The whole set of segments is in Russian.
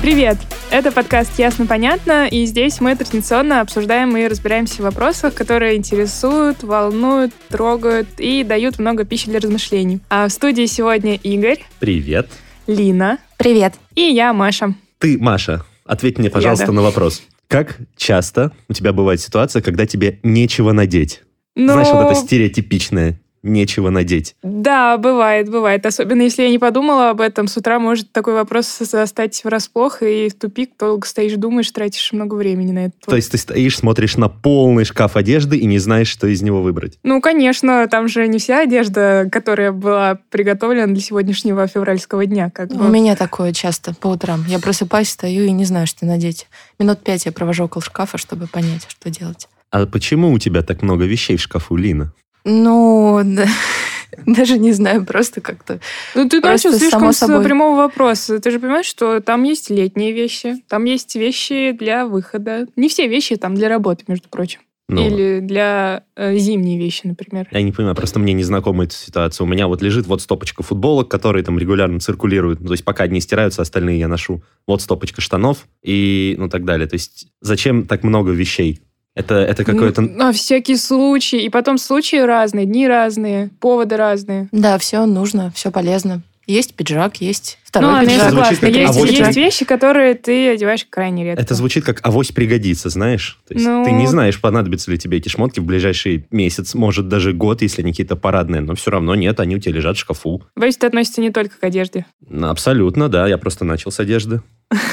Привет! Это подкаст «Ясно-понятно», и здесь мы традиционно обсуждаем и разбираемся в вопросах, которые интересуют, волнуют, трогают и дают много пищи для размышлений. А в студии сегодня Игорь, Привет. Лина Привет. и я, Маша. Ты, Маша, ответь мне, пожалуйста, да. на вопрос. Как часто у тебя бывает ситуация, когда тебе нечего надеть? Ну, Знаешь, вот это стереотипичное «нечего надеть». Да, бывает, бывает. Особенно если я не подумала об этом, с утра может такой вопрос застать врасплох, и в тупик долго стоишь, думаешь, тратишь много времени на это. То есть ты стоишь, смотришь на полный шкаф одежды и не знаешь, что из него выбрать. Ну, конечно, там же не вся одежда, которая была приготовлена для сегодняшнего февральского дня. Как бы. У меня такое часто по утрам. Я просыпаюсь, стою и не знаю, что надеть. Минут пять я провожу около шкафа, чтобы понять, что делать. А почему у тебя так много вещей в шкафу, Лина? Ну, да, даже не знаю, просто как-то. Ну, ты Просто начал слишком само с собой. прямого вопроса. Ты же понимаешь, что там есть летние вещи, там есть вещи для выхода. Не все вещи там для работы, между прочим. Ну, Или для э, зимние вещи, например. Я не понимаю, просто мне не знакома эта ситуация. У меня вот лежит вот стопочка футболок, которые там регулярно циркулируют. Ну, То есть пока одни стираются, остальные я ношу. Вот стопочка штанов и ну так далее. То есть зачем так много вещей? Это, это какое-то... Ну, на всякий случай. И потом случаи разные, дни разные, поводы разные. Да, все нужно, все полезно. Есть пиджак, есть второй ну, пиджак. Звучит согласна. как Есть, авось. есть вещи, которые ты одеваешь крайне редко. Это звучит как авось пригодится, знаешь? То есть Ну- ты не знаешь, понадобятся ли тебе эти шмотки в ближайший месяц, может, даже год, если они какие-то парадные, но все равно нет, они у тебя лежат в шкафу. Боюсь, это относится не только к одежде. Ну, Абсолютно, да, я просто начал с одежды.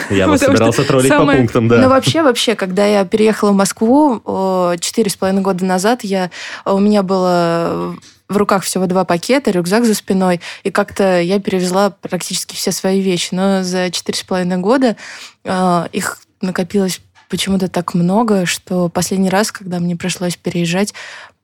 Я вас собирался троллить по самое- пунктам, Ну, да. вообще, вообще, когда я переехала в Москву четыре с половиной года назад, я, у меня было в руках всего два пакета, рюкзак за спиной, и как-то я перевезла практически все свои вещи. Но за четыре с половиной года э, их накопилось почему-то так много, что последний раз, когда мне пришлось переезжать,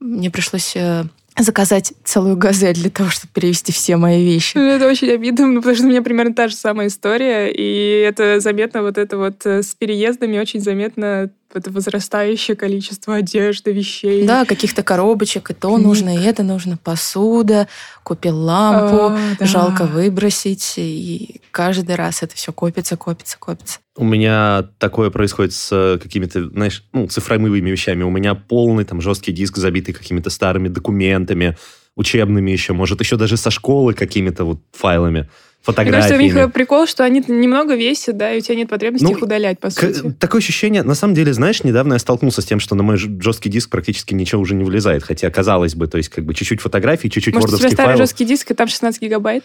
мне пришлось э, заказать целую газель для того, чтобы перевезти все мои вещи. Ну, Это очень обидно, ну, потому что у меня примерно та же самая история, и это заметно вот это вот э, с переездами, очень заметно это возрастающее количество одежды, вещей. Да, каких-то коробочек, и то Книг. нужно, и это нужно. Посуда, купил лампу, А, да. жалко выбросить, и каждый раз это все копится, копится, копится. У меня такое происходит с э, какими-то, знаешь, ну, цифровыми вещами. У меня полный там жесткий диск, забитый какими-то старыми документами, учебными еще, может, еще даже со школы какими-то вот файлами, Мне кажется, у фотографиями. них прикол, что они немного весят, да, и у тебя нет потребности Ну, их удалять, по сути. Такое ощущение, на самом деле, знаешь, недавно я столкнулся с тем, что на мой жесткий диск практически ничего уже не влезает, хотя казалось бы, то есть как бы чуть-чуть фотографий, чуть-чуть Может, у тебя старый файлов. жесткий диск, и там 16 гигабайт?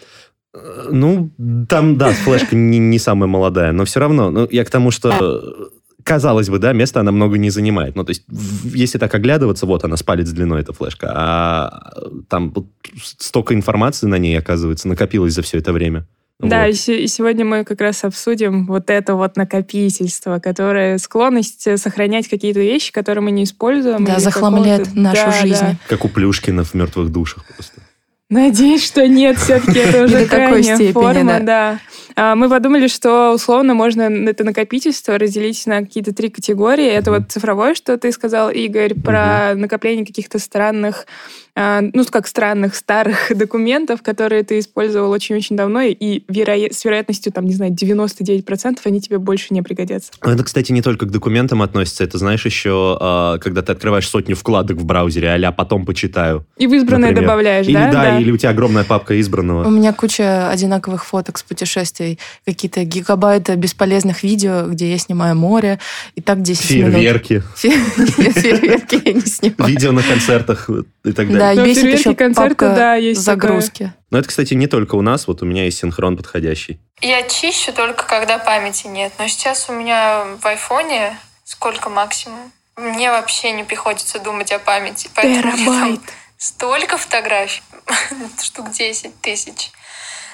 Э, Ну, там, да, флешка не, не самая молодая, но все равно, ну, я к тому, что э, казалось бы, да, места она много не занимает. Ну, то есть, если так оглядываться, вот она с палец длиной, эта флешка, а там вот столько информации на ней, оказывается, накопилось за все это время. Да, Вот. и, се- и сегодня мы как раз обсудим вот это вот накопительство, которое склонность э, сохранять какие-то вещи, которые мы не используем. Да, захламляет нашу Да, жизнь. да. Как у Плюшкина в «Мертвых душах» просто. Надеюсь, что нет, все-таки это уже крайняя степени, форма, да. да. А, Мы подумали, что условно можно это накопительство разделить на какие-то три категории. Это вот цифровое, что ты сказал, Игорь, про накопление каких-то странных, ну, как странных старых документов, которые ты использовал очень-очень давно, и вероя- с вероятностью, там, не знаю, 99% они тебе больше не пригодятся. Ну, Это, кстати, не только к документам относится. Это, знаешь, еще, а, когда ты открываешь сотню вкладок в браузере, а потом почитаю. И в избранное например. добавляешь, Или, да? да, или у тебя огромная папка избранного. У меня куча одинаковых фоток с путешествий, какие-то гигабайты бесполезных видео, где я снимаю море, и так 10 минут. Фейерверки, Фе- Нет, Фейерверки я не снимаю. видео на концертах и так далее. Да, и Ну, бесит фейерверки, еще концерты, папка да, есть загрузки. Но это, кстати, не только у нас. Вот у меня есть синхрон подходящий. Я чищу только когда памяти нет. Но сейчас у меня в айфоне сколько максимум? Мне вообще не приходится думать о памяти. Терабайт. столько фотографий, штук 10 тысяч.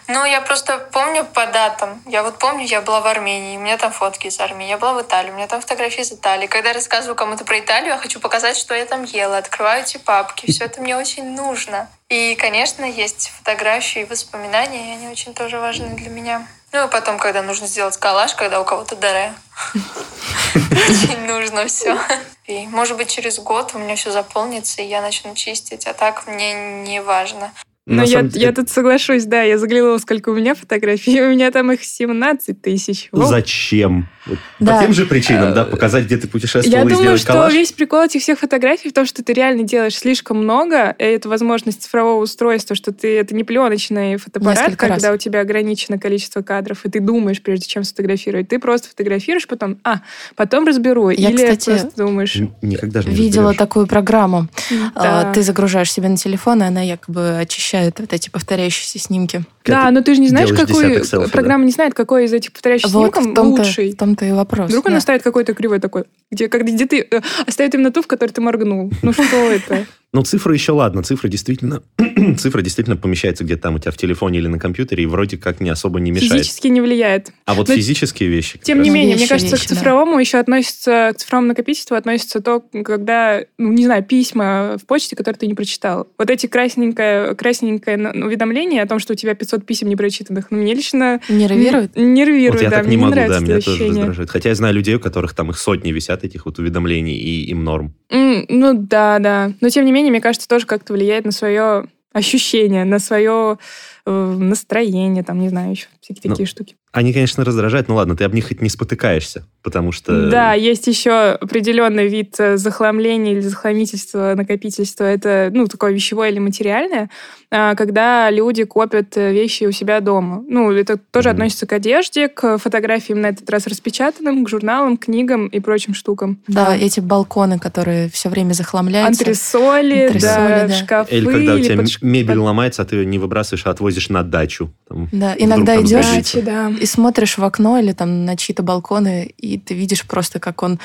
Ну, я просто помню по датам. Я вот помню, я была в Армении, у меня там фотки из Армении. Я была в Италии, у меня там фотографии из Италии. Когда я рассказываю кому-то про Италию, я хочу показать, что я там ела. Открываю эти папки. Все это мне очень нужно. И, конечно, есть фотографии и воспоминания, и они очень тоже важны для меня. Ну, и потом, когда нужно сделать коллаж, когда у кого-то даре. Очень нужно все. И, может быть, через год у меня все заполнится, и я начну чистить. А так мне не важно. Ну, На я, деле- я тут соглашусь, да, я заглянула, сколько у меня фотографий, у меня там их 17 тысяч. Воу. Зачем? Вот Да. По тем же причинам, да, показать, где ты путешествовал Я и думаю, сделать что коллаж? весь прикол этих всех фотографий в том, что ты реально делаешь слишком много, и это возможность цифрового устройства, что ты это не пленочный фотоаппарат, Несколько когда раз. у тебя ограничено количество кадров, и ты думаешь, прежде чем сфотографировать. Ты просто фотографируешь, потом, а, потом разберу. Я, Или кстати, просто думаешь, Никогда же не Видела разберешь. такую программу. да. А, Ты загружаешь себе на телефон, и она якобы очищает вот эти повторяющиеся снимки. Да, но ты же не знаешь, какой... селфи, да. Программа не знает, какой из этих повторяющих Вот снимков в том-то, лучший. в том-то и вопрос. Вдруг да. она ставит какой-то кривой такой, где, как, где ты э, оставит именно ту, в которой ты моргнул. Ну что это? Ну, цифры еще ладно, цифры действительно, цифра действительно помещается где-то там у тебя в телефоне или на компьютере и вроде как не особо не мешает. Физически не влияет. А вот Но физические вещи... Тем раз- не менее, мне Вещи, кажется, вещи, к да. цифровому еще относится, к цифровому накопительству относится то, когда, ну, не знаю, письма в почте, которые ты не прочитал. Вот эти красненькое, красненькое уведомление о том, что у тебя 500 писем непрочитанных, ну, мне лично Нервирует? нервирует, Вот я да, так мне не могу, да, нравится меня тоже раздражает. Хотя я знаю людей, у которых там их сотни висят, этих вот уведомлений, и им норм. М, Ну да, да. Но тем не менее, мне кажется, тоже как-то влияет на свое ощущение, на свое э, настроение, там, не знаю, еще всякие Ну, такие штуки. Они, конечно, раздражают, но ладно, ты об них хоть не спотыкаешься, потому что... Да, есть еще определенный вид э, захламления или захламительства, накопительства. Это, ну, такое вещевое или материальное, а, когда люди копят э, вещи у себя дома. Ну, это тоже Мгм. относится к одежде, к фотографиям на этот раз распечатанным, к журналам, книгам и прочим штукам. Да, эти балконы, которые все время захламляются. Антресоли, Антресоли, да, да. шкафы. Или когда у тебя под мебель под ломается, а ты ее не выбрасываешь, а отвозишь на дачу. Там Да, иногда идешь дачи, да. И смотришь в окно или там на чьи-то балконы, и ты видишь просто, как он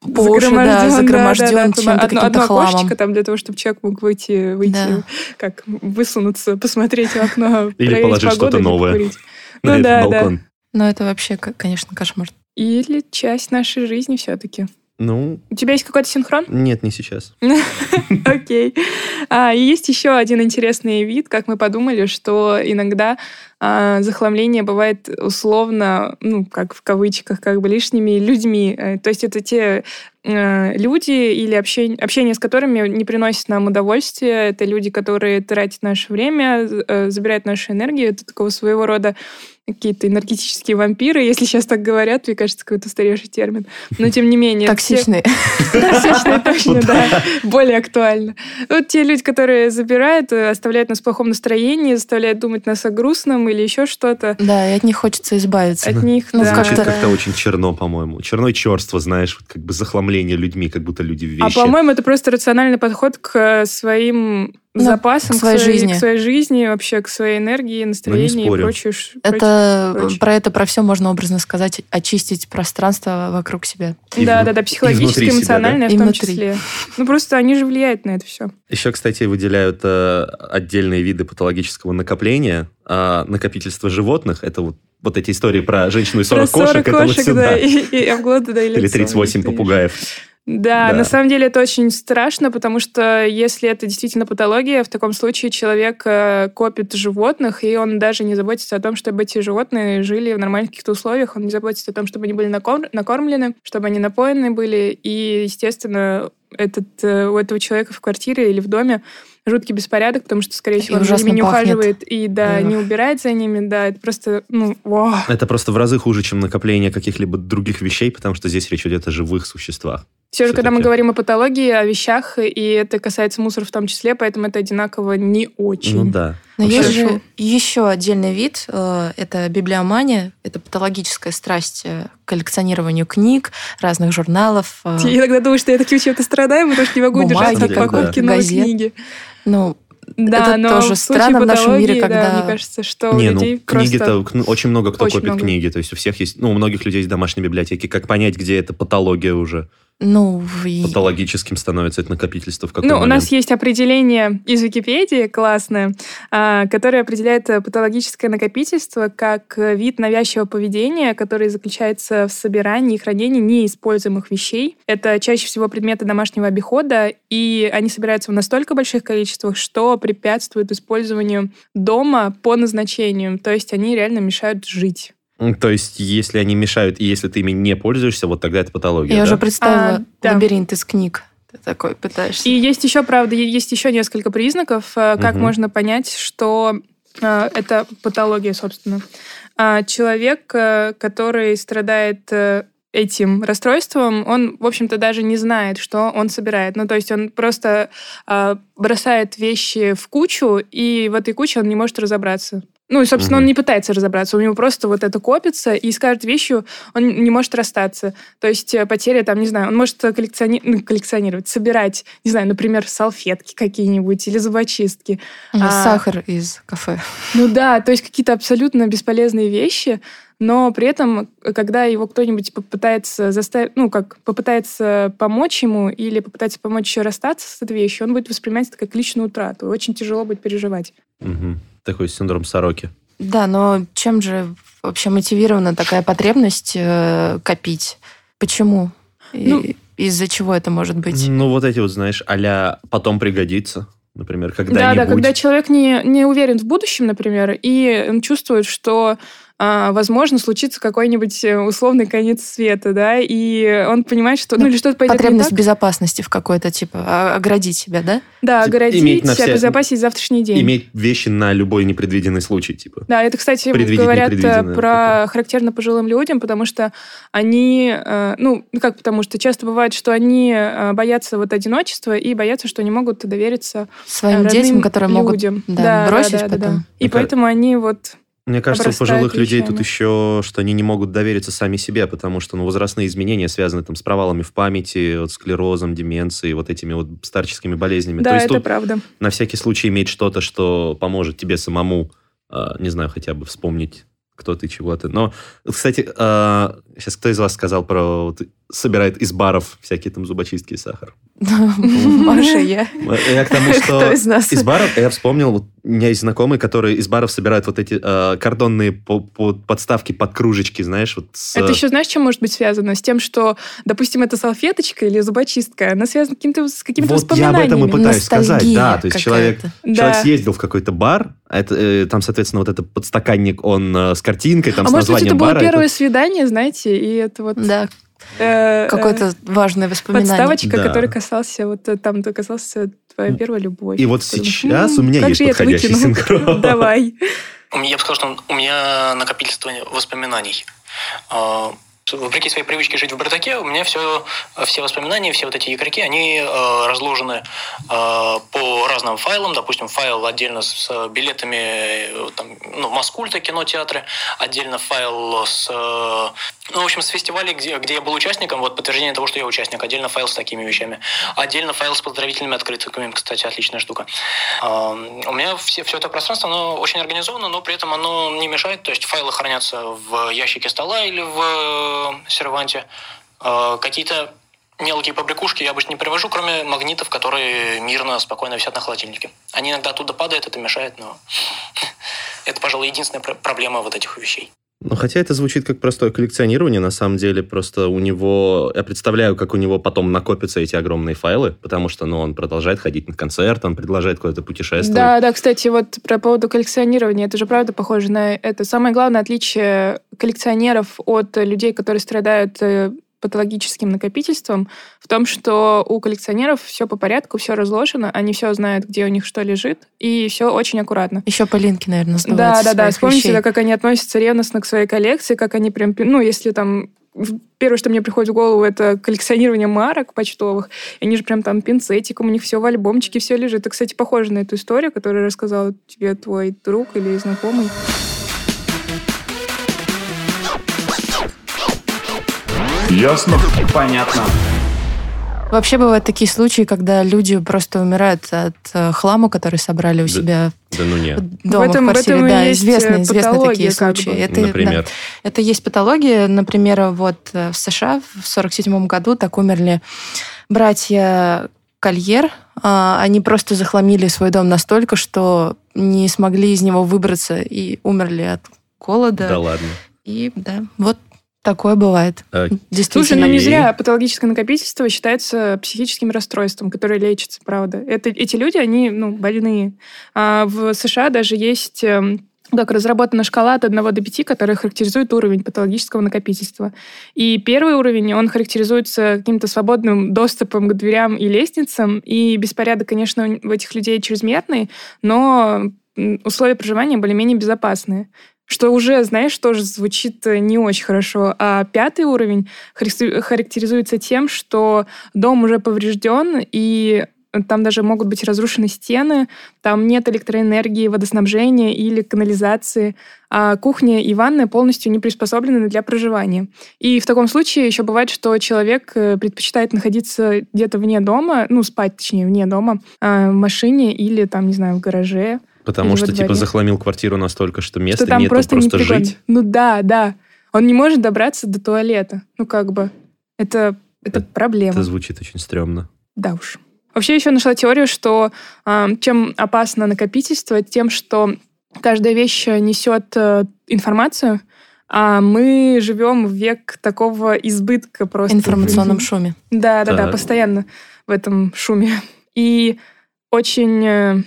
по уши, Загроможден, да, да, загроможден да, да. Там чем-то, одно, каким-то одно хламом. там для того, чтобы человек мог выйти, выйти Да. как высунуться, посмотреть в окно, Или положить что-то новое. покурить. на Ну этот да, да. балкон. Но это вообще, конечно, кошмар. Или часть нашей жизни все-таки. Ну, У тебя есть какой-то синхрон? нет, не сейчас. Окей. А, и есть еще один интересный вид, как мы подумали, что иногда а, захламление бывает условно, ну, как в кавычках, как бы лишними людьми. Э, То есть это те э, люди или общение, общение с которыми не приносит нам удовольствия. Это люди, которые тратят наше время, э, забирают нашу энергию. Это такого своего рода какие-то энергетические вампиры, если сейчас так говорят, мне кажется, какой-то устаревший термин. Но тем не менее... Токсичные. Токсичные, точно, да. Более актуально. Вот те люди, которые забирают, э, оставляют нас в плохом настроении, заставляют думать нас о грустном или еще что-то. Да, и от них хочется избавиться. От них, Ну, да. Звучит как-то- очень черно, по-моему. Черно и черство, знаешь, вот как бы захламление людьми, как будто люди вещи. А по-моему, это просто рациональный подход к своим Ну, запасам, к своей жизни. к своей жизни, вообще к своей энергии, настроению и спорю. прочее. Это прочее. про это про все можно образно сказать, очистить пространство вокруг себя. И Да, вну- да, да, и психологически, себя, эмоциональное да? в И том внутри. числе. Ну, просто они же влияют на это все. Еще, кстати, выделяют э, отдельные виды патологического накопления. А накопительство животных, это вот, вот эти истории про женщину и 40 Про 40 кошек, это вот кошек, сюда. да, и, и обглоды, да, и Или лицо. 38 Ты- попугаев. Да, Да. на самом деле это очень страшно, потому что если это действительно патология, в таком случае человек э, копит животных, и он даже не заботится о том, чтобы эти животные жили в нормальных каких-то условиях, он не заботится о том, чтобы они были накор- накормлены, чтобы они напоены были, и, естественно, этот, э, у этого человека в квартире или в доме жуткий беспорядок, потому что, скорее И всего, он за ними не пахнет. ухаживает и, да, Эх. не убирает за ними, да, это просто, ну, вау. Это просто в разы хуже, чем накопление каких-либо других вещей, потому что здесь речь идет о живых существах. Все же, когда мы говорим о патологии, о вещах, и это касается мусора в том числе, поэтому это одинаково не очень. Ну да. Но Вообще- есть же еще отдельный вид, э, это библиомания, это патологическая страсть э, к коллекционированию книг, разных журналов. э, Я иногда думаю, что я таким чем-то страдаю, потому что не могу Бумаги, удержаться от покупки да. новой газет. книги. Ну, Да, Это но тоже в странно в нашем мире, патологии, да, когда- мне кажется, что Не, у ну людей книги-то просто... кн- очень много кто очень копит много. книги. То есть у всех есть, ну, у многих людей есть домашние библиотеки. Как понять, где это патология уже? Ну, и- Патологическим становится это накопительство в какой Ну, у момент? нас есть определение из Википедии классное, а, которое определяет э, патологическое накопительство как э, вид навязчивого поведения, который заключается в собирании и хранении неиспользуемых вещей. Это чаще всего предметы домашнего обихода, и они собираются в настолько больших количествах, что препятствуют использованию дома по назначению. То есть они реально мешают жить. То есть, если они мешают, и если ты ими не пользуешься, вот тогда это патология, я да? уже представила А, да. лабиринт из книг. Ты такой пытаешься. И есть еще, правда, есть еще несколько признаков, э, как Мгм. можно понять, что э, это патология, собственно. А, Человек, э, который страдает э, этим расстройством, он, в общем-то, даже не знает, что он собирает. Ну, то есть он просто а, бросает вещи в кучу, и в этой куче он не может разобраться. Ну, и, собственно, Мгм. он не пытается разобраться, у него просто вот это копится, и с каждой вещью он не может расстаться. То есть э, потеря, там, не знаю, он может коллекциони- ну, коллекционировать, собирать, не знаю, например, салфетки какие-нибудь или зубочистки. А, а- Сахар из кафе. Ну да, то есть какие-то абсолютно бесполезные вещи, но при этом, э, когда его кто-нибудь попытается заставить, ну, как попытается помочь ему или попытается помочь еще расстаться с этой вещью, он будет воспринимать это как личную утрату. Очень тяжело будет переживать. Мгм. Такой синдром сороки. Да, но чем же вообще мотивирована такая потребность э, копить? Почему? И Ну- Из-за чего это может быть? Ну, вот эти вот, знаешь, а потом пригодится. Например, Да, когда-нибудь. да, когда человек не, не уверен в будущем, например, и он чувствует, что возможно, случится какой-нибудь э, условный конец света, да, и он понимает, что, ну, Ну, или что-то пойдет не Потребность так. безопасности в какой-то, типа, а- оградить себя, да? Да, Типа, оградить, иметь на вся- обезопасить завтрашний день. Иметь вещи на любой непредвиденный случай, типа. Да, это, кстати, говорят э, про такое. характерно пожилым людям, потому что они, э, ну, как потому что часто бывает, что они боятся вот одиночества и боятся, что не могут довериться Своим детям, которые могут людям. да, бросить да, да, потом. да. И Ну, как- поэтому они вот... Мне кажется, у пожилых людей тут еще, что они не могут довериться сами себе, потому что ну, возрастные изменения связаны там, с провалами в памяти, вот, склерозом, деменцией, вот этими вот старческими болезнями. Да, То есть это тут правда. на всякий случай иметь что-то, что поможет тебе самому, а, не знаю, хотя бы вспомнить, кто ты, чего ты. Но, кстати, сейчас кто из вас сказал про... вот, собирает из баров всякие там зубочистки и сахар? Маша, я. Я к тому, что... Кто из нас? Из баров, я вспомнил, вот у меня есть знакомые, которые из баров собирают вот эти э, кордонные по- по- подставки под кружечки, знаешь, вот с... Это еще, знаешь, чем может быть связано? С тем, что, допустим, это салфеточка или зубочистка, она связана каким-то, с какими-то Вот я об этом и воспоминаниями. пытаюсь сказать, да, то есть человек, какая-то. человек Да. съездил в какой-то бар, а это, э, там, соответственно, вот этот подстаканник, он э, с картинкой, там, А с может быть, названием это было бара. первое свидание, знаете, и это вот... Да, какое-то важное воспоминание. подставочка, Да. который касался, вот э, там ты касался твоя первая любовь. И вот сейчас у «М, меня как есть подходящий выкину?» синхрон. Давай. Я бы сказал, что у меня накопительство воспоминаний. Вопреки своей привычке жить в бардаке, у меня все, все воспоминания, все вот эти игроки, они э, разложены э, по разным файлам. Допустим, файл отдельно с э, билетами э, там, ну, Маскульта, кинотеатры, отдельно файл с, э, ну, в общем, с фестивалей, где, где я был участником, вот подтверждение того, что я участник, отдельно файл с такими вещами, отдельно файл с поздравительными открытками, кстати, отличная штука. А, У меня все, все это пространство, оно очень организовано, но при этом оно не мешает, то есть файлы хранятся в ящике стола или в э, серванте. А, Какие-то мелкие побрякушки я обычно не привожу, кроме магнитов, которые мирно, спокойно висят на холодильнике. Они иногда оттуда падают, это мешает, но это, пожалуй, единственная пр- проблема вот этих вещей. Ну, хотя это звучит как простое коллекционирование, на самом деле, просто у него... Я представляю, как у него потом накопятся эти огромные файлы, потому что, ну, он продолжает ходить на концерт, он продолжает куда-то путешествовать. Да, да, кстати, вот про поводу коллекционирования, это же правда похоже на это. Самое главное отличие коллекционеров от людей, которые страдают э, патологическим накопительством, в том, что у коллекционеров все по порядку, все разложено, они все знают, где у них что лежит, и все очень аккуратно. Еще Полинки, наверное, Да, да, да. Вспомните, вещей. как они относятся ревностно к своей коллекции, как они прям, ну, если там Первое, что мне приходит в голову, это коллекционирование марок почтовых. И они же прям там пинцетиком, у них все в альбомчике, все лежит. Это, кстати, похоже на эту историю, которую рассказал тебе твой друг или знакомый. Ясно? Понятно. Вообще бывают такие случаи, когда люди просто умирают от э, хлама, который собрали у Да. себя Да ну нет. дома в этом, в квартире. в этом да, есть известны, э, известны такие случаи. бы. Это, да, Например. это есть патология. Например, вот э, в США в 47 году так умерли братья Кольер. А, Они просто захламили свой дом настолько, что не смогли из него выбраться и умерли от голода. Да ладно. И да, вот такое бывает. Э, Слушай, Действительно. ну не зря патологическое накопительство считается психическим расстройством, которое лечится, правда. Это, эти люди, они ну, больные. А в США даже есть эм, как разработана шкала от 1 до 5, которая характеризует уровень патологического накопительства. И первый уровень, он характеризуется каким-то свободным доступом к дверям и лестницам, и беспорядок, конечно, у этих людей чрезмерный, но условия проживания более-менее безопасные. Что уже, знаешь, тоже звучит э, не очень хорошо. А пятый уровень характери- характеризуется тем, что дом уже поврежден, и там даже могут быть разрушены стены, там нет электроэнергии, водоснабжения или канализации, а кухня и ванная полностью не приспособлены для проживания. И в таком случае еще бывает, что человек э, предпочитает находиться где-то вне дома, ну, спать, точнее, вне дома, а, в машине или там, не знаю, в гараже, Потому что, типа, захламил квартиру настолько, что места что там нету просто, просто, непригодно. жить. Ну да, да. Он не может добраться до туалета. Ну как бы. Это, это Это- проблема. Это звучит очень стрёмно. Да уж. Вообще еще нашла теорию, что а, чем опасно накопительство, тем, что каждая вещь несет э, информацию, а мы живем в век такого избытка просто. информационном шуме. Да, да, да, Так. постоянно в этом шуме. И очень э,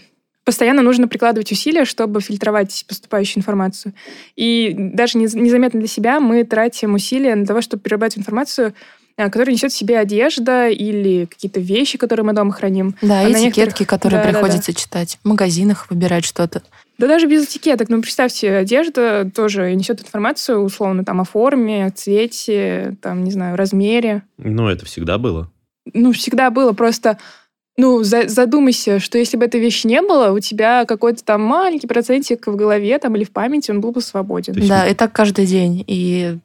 постоянно нужно прикладывать усилия, чтобы фильтровать поступающую информацию. И даже нез- незаметно для себя мы тратим усилия на того, чтобы перерабатывать информацию, э, которая несет в себе одежда или какие-то вещи, которые мы дома храним. Да, А этикетки, некоторых- которые Да, да, да. приходится читать. В магазинах выбирать что-то. Да даже без этикеток. Ну, представьте, одежда тоже несет информацию, условно, там, о форме, цвете, там, не знаю, размере. Ну, это всегда было. ну, всегда было просто... Ну, за- задумайся, что если бы этой вещи не было, у тебя какой-то там маленький процентик в голове там, или в памяти, он был бы свободен. Есть Да, и так каждый день. И,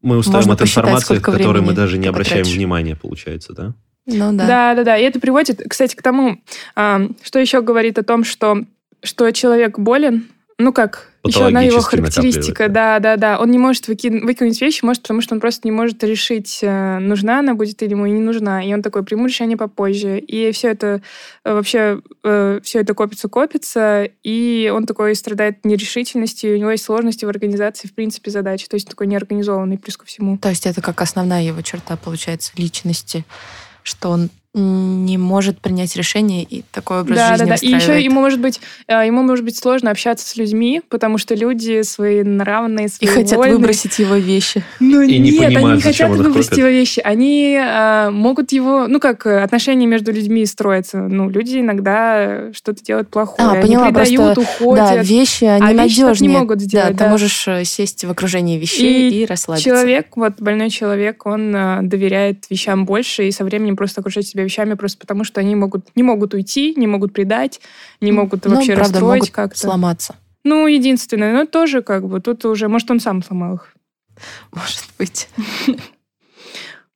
Мы устаем Можно от информации, к которой мы даже не обращаем потратишь. внимания, получается, да? ну да. Да, да, да. И это приводит, кстати, к тому, а, что еще говорит о том, что, что человек болен. Ну как, еще одна его характеристика. Да, да, да. Он не может выкин- выкинуть вещи, может, потому что он просто не может решить, э, нужна она будет или ему и не нужна. И он такой, приму решение попозже. И все это э, вообще, все это копится-копится, и он такой страдает нерешительностью, у него есть сложности в организации, в принципе, задач. То есть такой неорганизованный, плюс ко всему. То есть это как основная его черта, получается, личности, что он не может принять решение и такой образ да, жизни да, да. И еще ему может быть э, ему может быть сложно общаться с людьми, потому что люди свои нравные, И свои хотят выбросить его вещи. Ну И не нет, они понимают, не зачем хотят выбросить копит. его вещи. Они э, могут его, ну как э, отношения между людьми строятся. Ну люди иногда что-то делают плохое, А, они поняла, предают, просто, уходят. Да, вещи, они а вещи так надежнее. не могут сделать. да, да. ты можешь э, сесть в окружении вещей и, И расслабиться. Человек, вот больной человек, он э, доверяет вещам больше и со временем просто окружает себя вещами просто потому, что они могут не могут уйти, не могут предать, не могут Ну, вообще правда, расстроить как-то. сломаться. Ну, единственное, но тоже как бы тут уже, может, он сам сломал их. Может быть.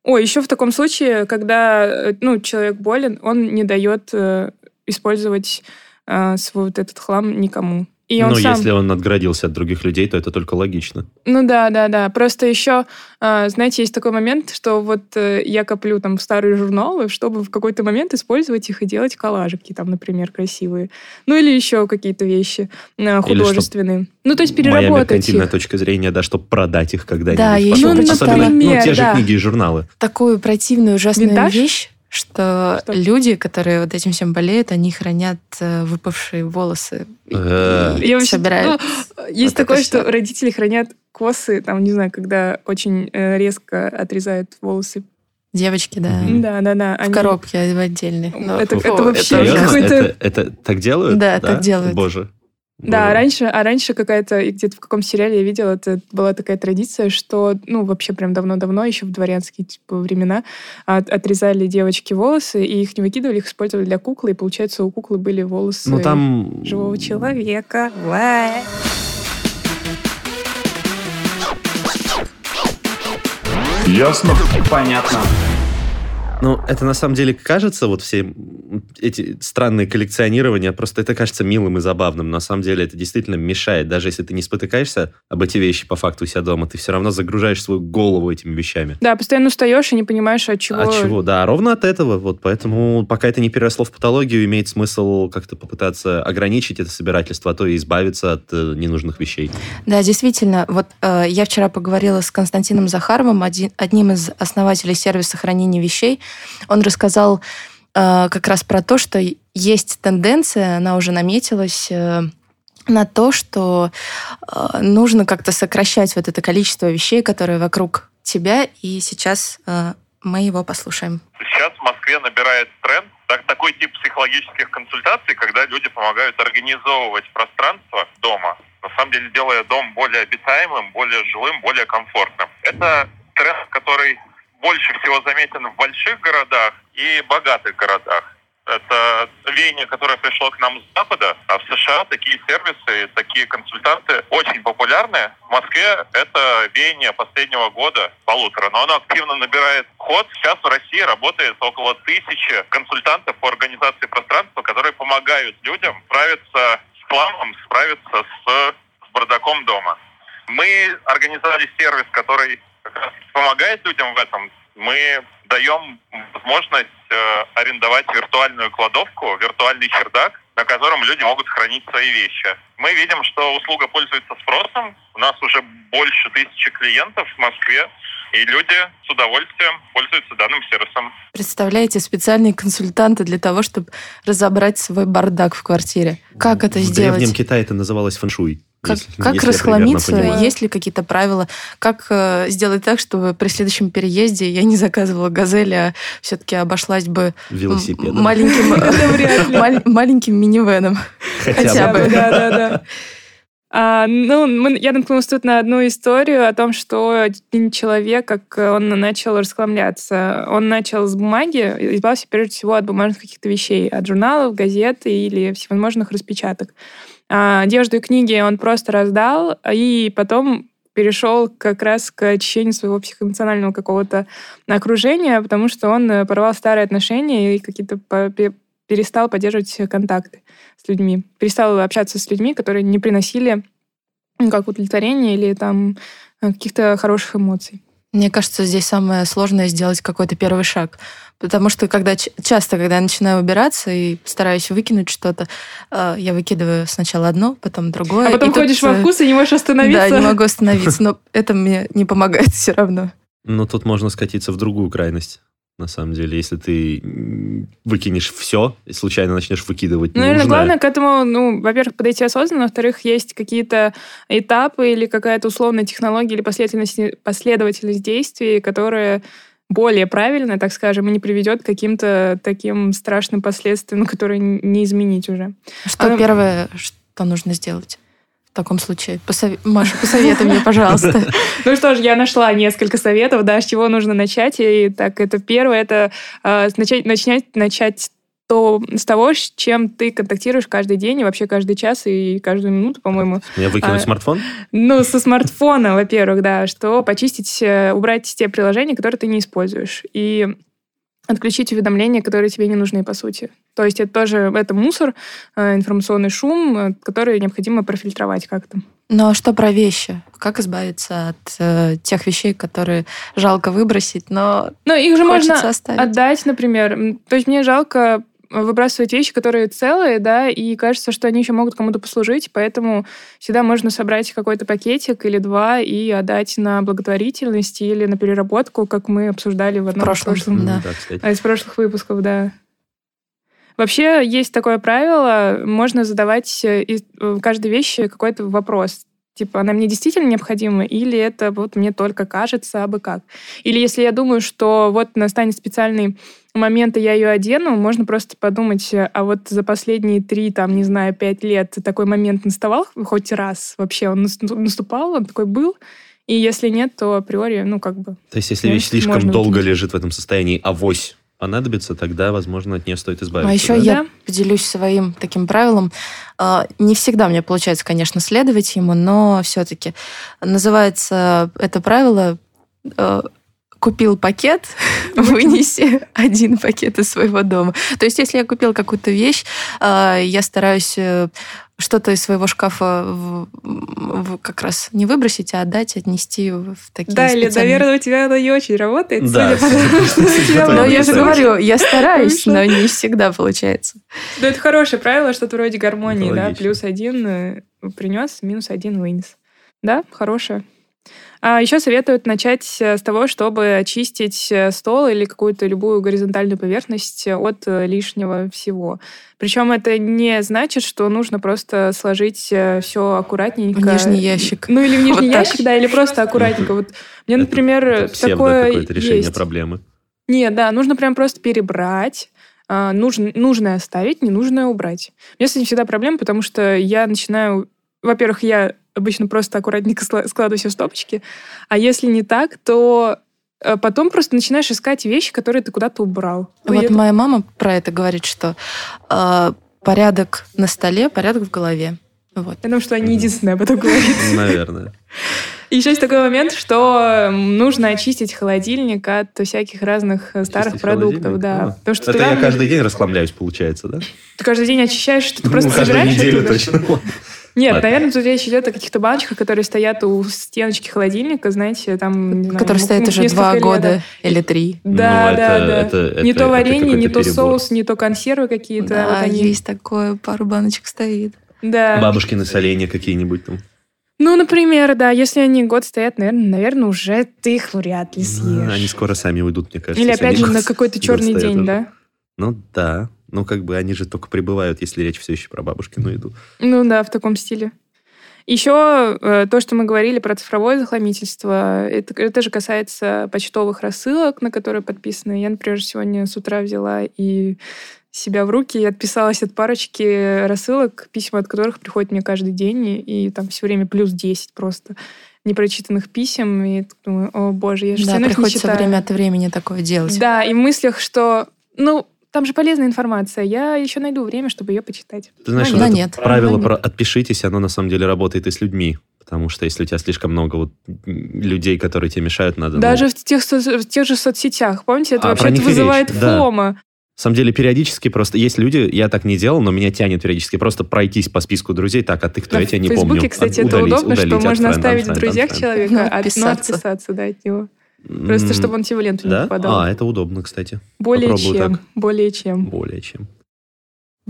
Ой, еще в таком случае, когда э, ну, человек болен, он не дает э, использовать э, свой вот этот хлам никому. И он Но сам... если он отгородился от других людей, то это только логично. Ну да, да, да. Просто еще, а, знаете, есть такой момент, что вот э, я коплю там старые журналы, чтобы в какой-то момент использовать их и делать коллажики, там, например, красивые. Ну или еще какие-то вещи чтоб художественные. Ну то есть Моя переработать меркантильная их. точка зрения, да, чтобы продать их когда-нибудь. Да, я потом. еще Особенно, ну, те Например, же да. книги и журналы. Такую противную, ужасную Винтаж? вещь, что, Что? люди, которые вот этим всем болеют, они хранят э, выпавшие волосы и- Э. и Я вообще- собирают. ну, есть вот такое, что родители хранят косы, там, не знаю, когда очень э, резко отрезают волосы. Девочки, да. Да, да, да. В коробке в отдельной. Это- фу, это вообще какой-то- Это, это так делают? Да, так делают. Боже. Да, Боже. раньше, а раньше какая-то, и где-то в каком сериале я видела, это была такая традиция, что, ну, вообще прям давно-давно, еще в дворянские типа, времена, от- отрезали девочки волосы, и их не выкидывали, их использовали для куклы, и, получается, у куклы были волосы Ну, там... живого человека. Ясно? Понятно. Ну, это на самом деле кажется, вот все эти странные коллекционирования, просто это кажется милым и забавным. На самом деле это действительно мешает. Даже если ты не спотыкаешься об эти вещи по факту у себя дома, ты все равно загружаешь свою голову этими вещами. Да, постоянно устаешь и не понимаешь, от чего. От чего, да, ровно от этого. Вот поэтому, пока это не переросло в патологию, имеет смысл как-то попытаться ограничить это собирательство, а то и избавиться от э, ненужных вещей. Да, действительно. Вот э, я вчера поговорила с Константином Захаровым, один, одним из основателей сервиса хранения вещей. Он рассказал э, как раз про то, что есть тенденция, она уже наметилась, э, на то, что э, нужно как-то сокращать вот это количество вещей, которые вокруг тебя, и сейчас э, мы его послушаем. Сейчас в Москве набирает тренд так, такой тип психологических консультаций, когда люди помогают организовывать пространство дома, на самом деле делая дом более обитаемым, более жилым, более комфортным. Это тренд, который больше всего заметен в больших городах и богатых городах. Это веяние, которое пришло к нам с Запада, а в США такие сервисы, такие консультанты очень популярны. В Москве это веяние последнего года, полутора, но оно активно набирает ход. Сейчас в России работает около тысячи консультантов по организации пространства, которые помогают людям справиться с хламом, справиться с, бардаком дома. Мы организовали сервис, который как раз помогает людям в этом. Мы даем возможность э, арендовать виртуальную кладовку, виртуальный чердак, на котором люди могут хранить свои вещи. Мы видим, что услуга пользуется спросом. У нас уже больше тысячи клиентов в Москве, и люди с удовольствием пользуются данным сервисом. Представляете, специальные консультанты для того, чтобы разобрать свой бардак в квартире. Как это в сделать? В Древнем Китае это называлось фэншуй. Как, если- как если расхламиться? Есть ли какие-то правила? Как э, сделать так, чтобы при следующем переезде я не заказывала газель, а все-таки обошлась бы Велосипедом. маленьким, минивеном? Хотя, бы. бы. Да, да, да. А, ну, мы- я наткнулась тут на одну историю о том, что один человек, как он начал расхламляться. Он начал с бумаги, избавился прежде всего от бумажных каких-то вещей, от журналов, газет или всевозможных распечаток. А одежду и книги он просто раздал, и потом перешел как раз к очищению своего психоэмоционального какого-то окружения, потому что он э, порвал старые отношения и какие-то перестал поддерживать контакты с людьми. Перестал общаться с людьми, которые не приносили ну, как удовлетворения или там э, каких-то хороших эмоций. Мне кажется, здесь самое сложное сделать какой-то первый шаг. Потому что когда часто, когда я начинаю убираться и стараюсь выкинуть что-то, э, я выкидываю сначала одно, потом другое. А потом и тут, ходишь во э, вкус и не можешь остановиться. Да, не могу остановиться, но это мне не помогает все равно. Ну, тут можно скатиться в другую крайность. На самом деле, если ты выкинешь все и случайно начнешь выкидывать Ну, наверное, ненужное, главное к этому, ну, во-первых, подойти осознанно, во-вторых, есть какие-то этапы или какая-то условная технология или последовательность, последовательность действий, которая более правильная, так скажем, и не приведет к каким-то таким страшным последствиям, которые не изменить уже. Что А- первое, что нужно сделать в таком случае? Посове- Маша, посоветуй мне, пожалуйста. Ну что ж, я нашла несколько советов, да, с чего нужно начать. И так, это первое, это э, начать, начать, начать то, с того, с чем ты контактируешь каждый день и вообще каждый час и каждую минуту, по-моему. мне выкинуть а, смартфон? Ну, со смартфона, во-первых, да, что почистить, э, убрать те приложения, которые ты не используешь. И отключить уведомления, которые тебе не нужны, по сути. То есть это тоже это мусор, э, информационный шум, э, который необходимо профильтровать как-то. Ну а что про вещи? Как избавиться от э, тех вещей, которые жалко выбросить, но Ну, их же можно оставить? отдать, например. То есть мне жалко выбрасывать вещи, которые целые, да, и кажется, что они еще могут кому-то послужить, поэтому всегда можно собрать какой-то пакетик или два и отдать на благотворительность или на переработку, как мы обсуждали в одном прошлом, прошлом да. Ну кстати. а, из прошлых выпусков, да. Вообще есть такое правило, можно задавать э, из э, каждой вещи какой-то вопрос. Типа, она мне действительно необходима, или это вот мне только кажется, а бы как. Или если я думаю, что вот настанет специальный момент, и я ее одену, можно просто подумать, а вот за последние три, там, не знаю, пять лет такой момент наставал хоть раз вообще? Он нас- наступал, он такой был? И если нет, то априори, ну, как бы... То есть, если Ну, вещь слишком можно долго лежит в этом состоянии, авось понадобится, тогда, возможно, от нее стоит избавиться. А еще да? я поделюсь своим таким правилом. А, Не всегда мне получается, конечно, следовать ему, но все-таки называется это правило э, купил пакет, вынеси один пакет из своего дома. То есть, если я купила какую-то вещь, а, я стараюсь э, что-то из своего шкафа в- в- как раз не выбросить, а отдать, отнести в такие Да, или, специальные- наверное, у тебя оно не очень работает, Да, Но я же говорю, я стараюсь, но не всегда получается. Ну, это хорошее правило, что-то вроде гармонии, да, плюс один принес, минус один вынес. Да, хорошее. А еще советуют начать э, с того, чтобы очистить э, стол или какую-то любую горизонтальную поверхность от э, лишнего всего. Причем это не значит, что нужно просто сложить все аккуратненько. В нижний ящик. Ну или в нижний Вот так. ящик, да, или просто аккуратненько. Вот мне, например, Это такое какое-то решение есть. проблемы. Нет, да, нужно прям просто перебрать. а, нужн- нужное оставить, ненужное убрать. У меня с этим всегда проблема, потому что я начинаю... Во-первых, я обычно просто аккуратненько скла- складываю все в стопочки, а если не так, то э, потом просто начинаешь искать вещи, которые ты куда-то убрал. Вот я- моя мама про это говорит, что э, порядок на столе, порядок в голове. Вот. Потому что они единственные об этом говорят. Наверное. И еще есть такой момент, что нужно очистить холодильник от всяких разных э, старых Чистить продуктов. Да. А. Потому что Это туда я каждый день расхламляюсь, получается, да? ты каждый день очищаешь, что ты Ну, просто собираешь неделю оттуда. точно. Нет, Ладно. наверное, тут речь идет о каких-то баночках, которые стоят у стеночки холодильника, знаете, там... не знаю, Который ну, уже два лет, года или три. Да, Ну, да, это- да. это- не это- то это варенье, не то перебор. соус, не то консервы какие-то. Да, вот они. есть такое, пару баночек стоит. Да. Бабушкины соленья какие-нибудь там. Ну, например, да, если они год стоят, наверное, наверное, уже ты их вряд ли съешь. Ну, Они скоро сами уйдут, мне кажется. Или опять же на какой-то черный день, уже. да? Ну да. Ну как бы они же только прибывают, если речь все еще про бабушкину еду. Ну да, в таком стиле. Еще э, то, что мы говорили про цифровое захламительство, это, это же касается почтовых рассылок, на которые подписаны. Я, например, сегодня с утра взяла и себя в руки и отписалась от парочки рассылок, письма от которых приходят мне каждый день, и, и там все время плюс 10 просто непрочитанных писем. И думаю, о боже, я же Да, не приходится читаю. время от времени такое делать. Да, и в мыслях, что, ну, там же полезная информация, я еще найду время, чтобы ее почитать. Ты знаешь, Ну, вот да это нет. правило Да про нет. отпишитесь, оно на самом деле работает и с людьми. Потому что если у тебя слишком много вот людей, которые тебе мешают, надо... ну, Даже в тех, в тех же соцсетях. Помните, это А, вообще и вызывает речь, да. фома. На самом деле периодически просто... Есть люди, я так не делал, но меня тянет периодически просто пройтись по списку друзей. Так, а ты кто? На я тебя не Фейсбуке, помню. кстати, От- это удалить, удобно, удалить, что можно оставить в друзьях человека, но отписаться. да, от него. Просто чтобы он тебе в ленту не Да? попадал. А, это удобно, кстати. более попробую чем, так. более чем. Более чем.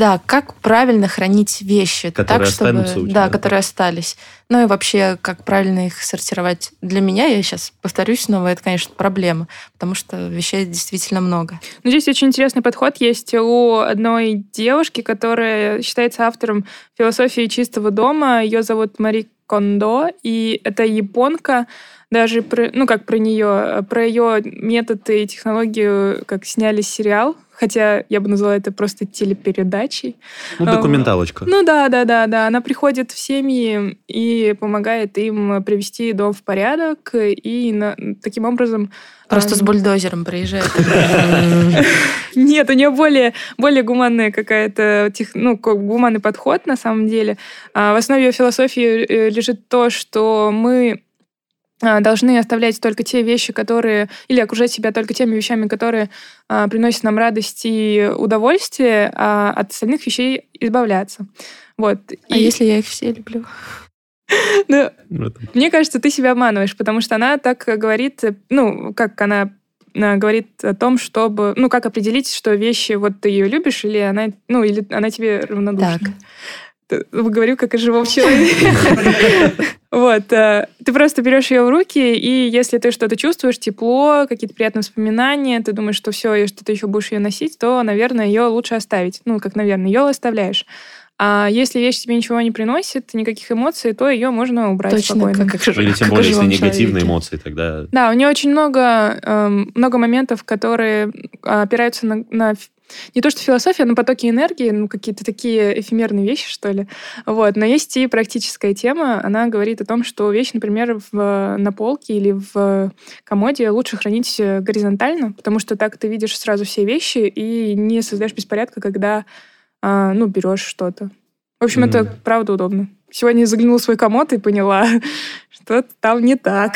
Да, как правильно хранить вещи, Которые так чтобы, останутся у тебя, да, да? которые остались. Ну и вообще, как правильно их сортировать. Для меня, я сейчас повторюсь снова, это, конечно, проблема, потому что вещей действительно много. Но здесь очень интересный подход есть у одной девушки, которая считается автором философии чистого дома. Ее зовут Мари Кондо, и это японка. Даже про, ну как про нее, про ее методы и технологию, как сняли сериал, хотя я бы назвала это просто телепередачей. Ну, А, документалочка. Ну да, да, да, да. Она приходит в семьи и помогает им привести дом в порядок и на- таким образом Просто а, с бульдозером приезжает. Нет, у нее более, более гуманная какая-то, тех- ну, гуманный подход на самом деле. А В основе ее философии э, лежит то, что мы должны оставлять только те вещи, которые... Или окружать себя только теми вещами, которые а, приносят нам радость и удовольствие, а от остальных вещей избавляться. Вот. А И, если я их все люблю? ну, мне кажется, ты себя обманываешь, потому что она так говорит, ну, как она говорит о том, чтобы, ну, как определить, что вещи, вот ты ее любишь, или она, ну, или она тебе равнодушна. Так. Т- Говорю, как о живом человеке. Вот. э, Ты просто берешь ее в руки, и если ты что-то чувствуешь, тепло, какие-то приятные воспоминания, ты думаешь, что все, и что ты еще будешь ее носить, то, наверное, ее лучше оставить. Ну, как, наверное, ее оставляешь. А если вещь тебе ничего не приносит, никаких эмоций, то ее можно убрать Точно, спокойно. как, как, Или тем более, если негативные человеке. эмоции, тогда... Да, у нее очень много, эм, много моментов, которые опираются на, на не то что философия, но потоки энергии, ну, какие-то такие эфемерные вещи, что ли. Вот. Но есть и практическая тема. Она говорит о том, что вещь, например, в, на полке или в комоде лучше хранить э, горизонтально, потому что так ты видишь сразу все вещи и не создаешь беспорядка, когда а, ну, берешь что-то. В общем, это Мгм. правда удобно. Сегодня я заглянула в свой комод и поняла, что там не так.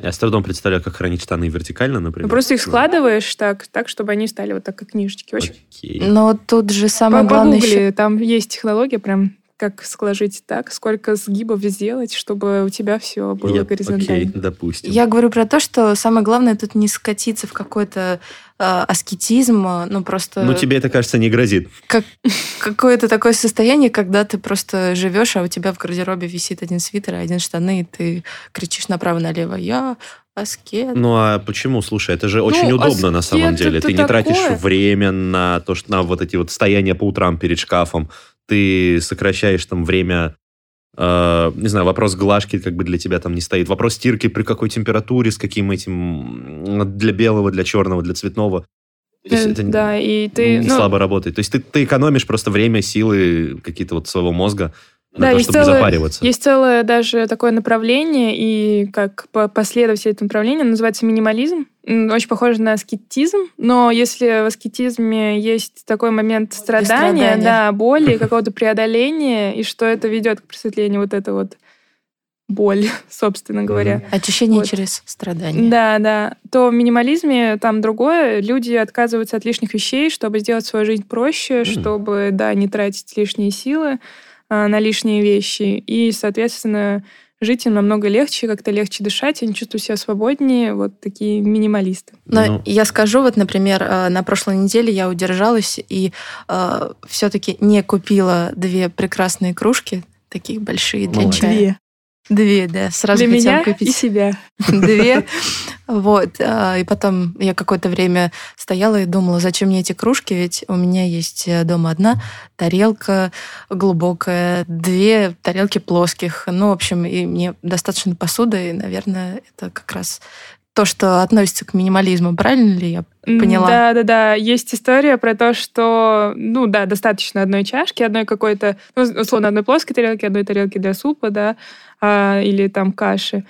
Я с трудом представляю, как хранить штаны вертикально, например. Ну, просто их складываешь так, так, чтобы они стали вот так, как книжечки. Очень Окей. Но тут же самое По- главное погугли, еще... там есть технология прям как сложить так, сколько сгибов сделать, чтобы у тебя все было Я- горизонтально. Окей, допустим. Я говорю про то, что самое главное тут не скатиться в какой-то э, аскетизм, э, ну просто Ну, тебе это, кажется, не грозит. как, какое-то такое состояние, когда ты просто живешь, а у тебя в гардеробе висит один свитер один штаны, и ты кричишь направо-налево «Я аскет». Ну, а почему? Слушай, это же очень Ну, удобно на самом деле. Ты не тратишь такое. время на то, что на вот эти вот стояния по утрам перед шкафом. Ты сокращаешь там время э, не знаю, вопрос глажки как бы для тебя там не стоит. Вопрос стирки при какой температуре, с каким этим для белого, для черного, для цветного. То есть Э, это да, и ты... не ну, слабо работает. То есть ты, ты экономишь просто время, силы какие-то вот своего мозга Да, то, есть чтобы не целое- запариваться. Есть целое даже такое направление, и как по- последователь этого направления называется минимализм. Очень похоже на аскетизм, но если в аскетизме есть такой момент страдания, страдания. да, боли, какого-то преодоления, и что это ведет к просветлению, вот это вот боль, собственно говоря. Очищение Вот. через страдания. Да, да. То в минимализме там другое. Люди отказываются от лишних вещей, чтобы сделать свою жизнь проще, чтобы, да, не тратить лишние силы на лишние вещи. И, соответственно, жить им намного легче, как-то легче дышать, они чувствуют себя свободнее, вот такие минималисты. Но Ну. я скажу, вот, например, э, на прошлой неделе я удержалась и все-таки не купила две прекрасные кружки, такие большие для Молодец. чая. Две, да. Сразу Для меня купить и себя. две. Вот. а, И потом я какое-то время стояла и думала, зачем мне эти кружки, ведь у меня есть э, дома одна тарелка глубокая, две тарелки плоских. Ну, в общем, и мне достаточно посуды, и, наверное, это как раз то, что относится к минимализму. Правильно ли я поняла? Да, да, да. Есть история про то, что, ну да, достаточно одной чашки, одной какой-то, ну, условно, одной плоской тарелки, одной тарелки для супа, да, а, или там каши,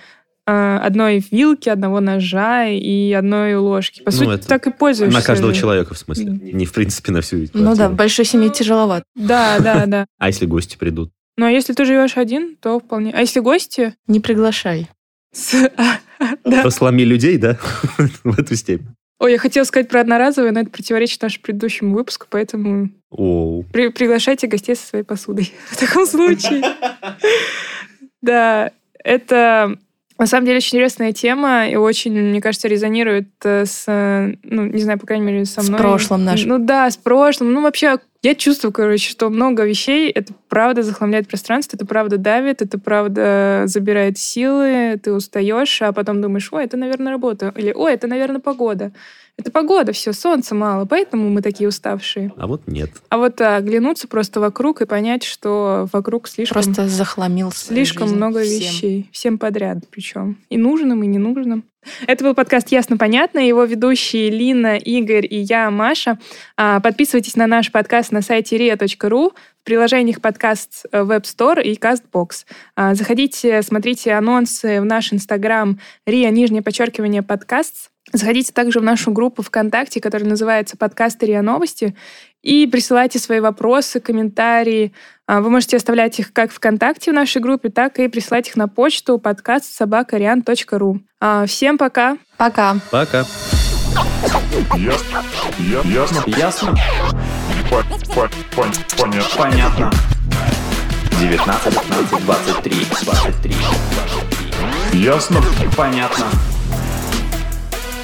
а, одной вилки, одного ножа и одной ложки. По Ну, сути, это так и пользуешься. На каждого же. человека, в смысле. Не, в принципе, на всю Ну да, в квартиру. большой семье тяжеловато. Да, да, да. А если гости придут? Но если ты живешь один, то вполне. А если гости? Не приглашай. с- Да. То сломи людей, да? В эту степень. Ой, я хотела сказать про одноразовые, но это противоречит нашему предыдущему выпуску, поэтому Оу. При- приглашайте гостей со своей посудой. В таком случае. Да, это на самом деле очень интересная тема и очень, мне кажется, резонирует э, с, э, ну, не знаю, по крайней мере, со С мной. прошлым нашим. Ну да, с прошлым. Ну вообще, я чувствую, короче, что много вещей, это правда захламляет пространство, это правда давит, это правда забирает силы, ты устаешь, а потом думаешь, ой, это, наверное, работа. Или, ой, это, наверное, погода. Это погода, все, солнца мало, поэтому мы такие уставшие. А вот нет. А вот а, оглянуться просто вокруг и понять, что вокруг слишком, Просто захламил свою слишком много всем. вещей. Всем подряд причем. И нужным, и ненужным. Это был подкаст «Ясно-понятно». Его ведущие Лина, Игорь и я, Маша. А, Подписывайтесь на наш подкаст на сайте ria.ru, в приложениях подкаст э, Web Store и CastBox. А, Заходите, смотрите анонсы в наш инстаграм ria, нижнее подчеркивание, подкаст. Заходите также в нашу группу ВКонтакте, которая называется «Подкасты РИА Новости», и присылайте свои вопросы, комментарии. А, Вы можете оставлять их как ВКонтакте в нашей группе, так и присылать их на почту подкаст собакариан.ру. А, Всем пока! Пока. Пока. Ясно. Ясно. Ясно? По- по- пон- Понятно. Понятно. 19, 15, 23, 23, 23. Ясно. Понятно.